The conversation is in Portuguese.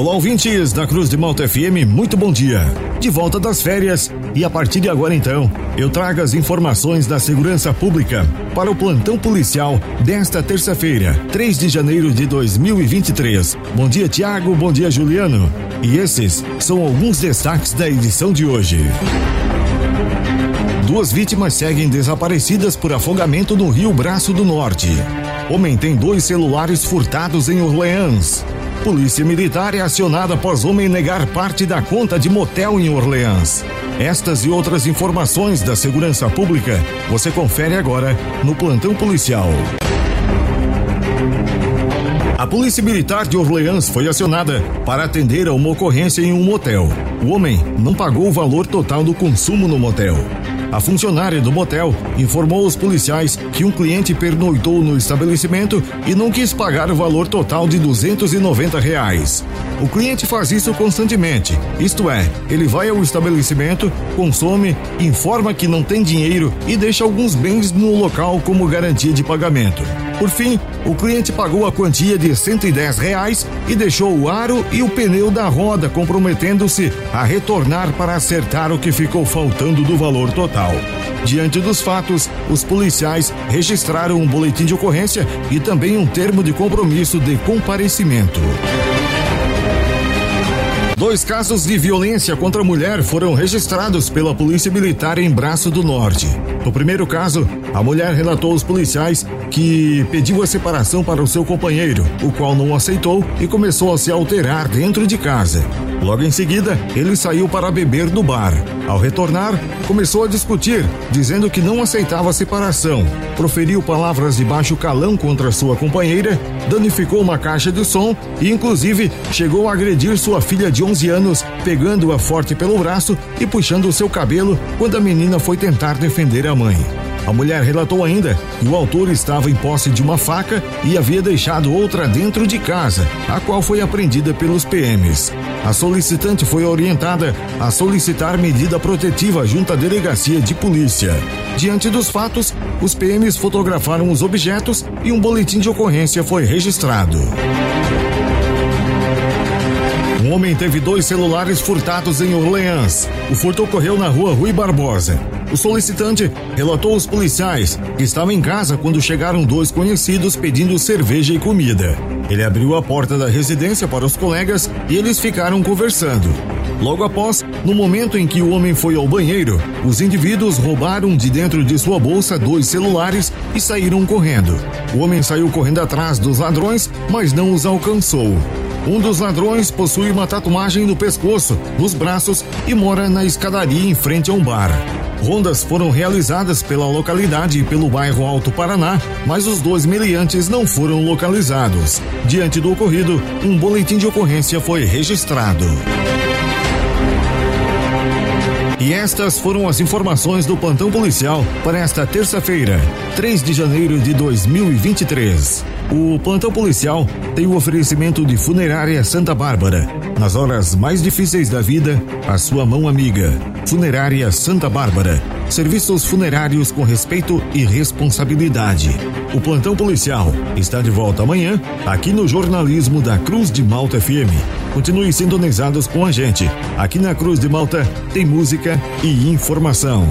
Olá, ouvintes da Cruz de Malta FM, muito bom dia. De volta das férias e a partir de agora então, eu trago as informações da segurança pública para o plantão policial desta terça-feira, 3 de janeiro de 2023. Bom dia, Tiago, bom dia, Juliano. E esses são alguns destaques da edição de hoje. Duas vítimas seguem desaparecidas por afogamento no Rio Braço do Norte. Homem tem dois celulares furtados em Orleans. Polícia Militar é acionada após homem negar parte da conta de motel em Orleans. Estas e outras informações da segurança pública você confere agora no Plantão Policial. A Polícia Militar de Orleans foi acionada para atender a uma ocorrência em um motel. O homem não pagou o valor total do consumo no motel. A funcionária do motel informou aos policiais que um cliente pernoitou no estabelecimento e não quis pagar o valor total de 290 reais. O cliente faz isso constantemente, isto é, ele vai ao estabelecimento, consome, informa que não tem dinheiro e deixa alguns bens no local como garantia de pagamento. Por fim, o cliente pagou a quantia de 110 reais e deixou o aro e o pneu da roda, comprometendo-se a retornar para acertar o que ficou faltando do valor total. Diante dos fatos, os policiais registraram um boletim de ocorrência e também um termo de compromisso de comparecimento. Dois casos de violência contra a mulher foram registrados pela Polícia Militar em Braço do Norte. No primeiro caso, a mulher relatou aos policiais que pediu a separação para o seu companheiro, o qual não aceitou e começou a se alterar dentro de casa. Logo em seguida, ele saiu para beber no bar. Ao retornar, começou a discutir, dizendo que não aceitava a separação. Proferiu palavras de baixo calão contra sua companheira, danificou uma caixa de som e, inclusive, chegou a agredir sua filha de 11 anos, pegando-a forte pelo braço e puxando o seu cabelo quando a menina foi tentar defender a mãe. A mulher relatou ainda que o autor estava em posse de uma faca e havia deixado outra dentro de casa, a qual foi apreendida pelos PMs. A solicitante foi orientada a solicitar medida protetiva junto à delegacia de polícia. Diante dos fatos, os PMs fotografaram os objetos e um boletim de ocorrência foi registrado. Um homem teve dois celulares furtados em Orleans. O furto ocorreu na rua Rui Barbosa. O solicitante relatou aos policiais que estava em casa quando chegaram dois conhecidos pedindo cerveja e comida. Ele abriu a porta da residência para os colegas e eles ficaram conversando. Logo após, no momento em que o homem foi ao banheiro, os indivíduos roubaram de dentro de sua bolsa dois celulares e saíram correndo. O homem saiu correndo atrás dos ladrões, mas não os alcançou. Um dos ladrões possui uma tatuagem no pescoço, nos braços e mora na escadaria em frente a um bar. Rondas foram realizadas pela localidade e pelo bairro Alto Paraná, mas os dois meliantes não foram localizados. Diante do ocorrido, um boletim de ocorrência foi registrado. E estas foram as informações do plantão policial para esta terça-feira, 3 de janeiro de 2023. O plantão policial tem o oferecimento de Funerária Santa Bárbara. Nas horas mais difíceis da vida, a sua mão amiga. Funerária Santa Bárbara. Serviços funerários com respeito e responsabilidade. O plantão policial está de volta amanhã, aqui no jornalismo da Cruz de Malta FM. Continue sintonizados com a gente. Aqui na Cruz de Malta tem música e informação.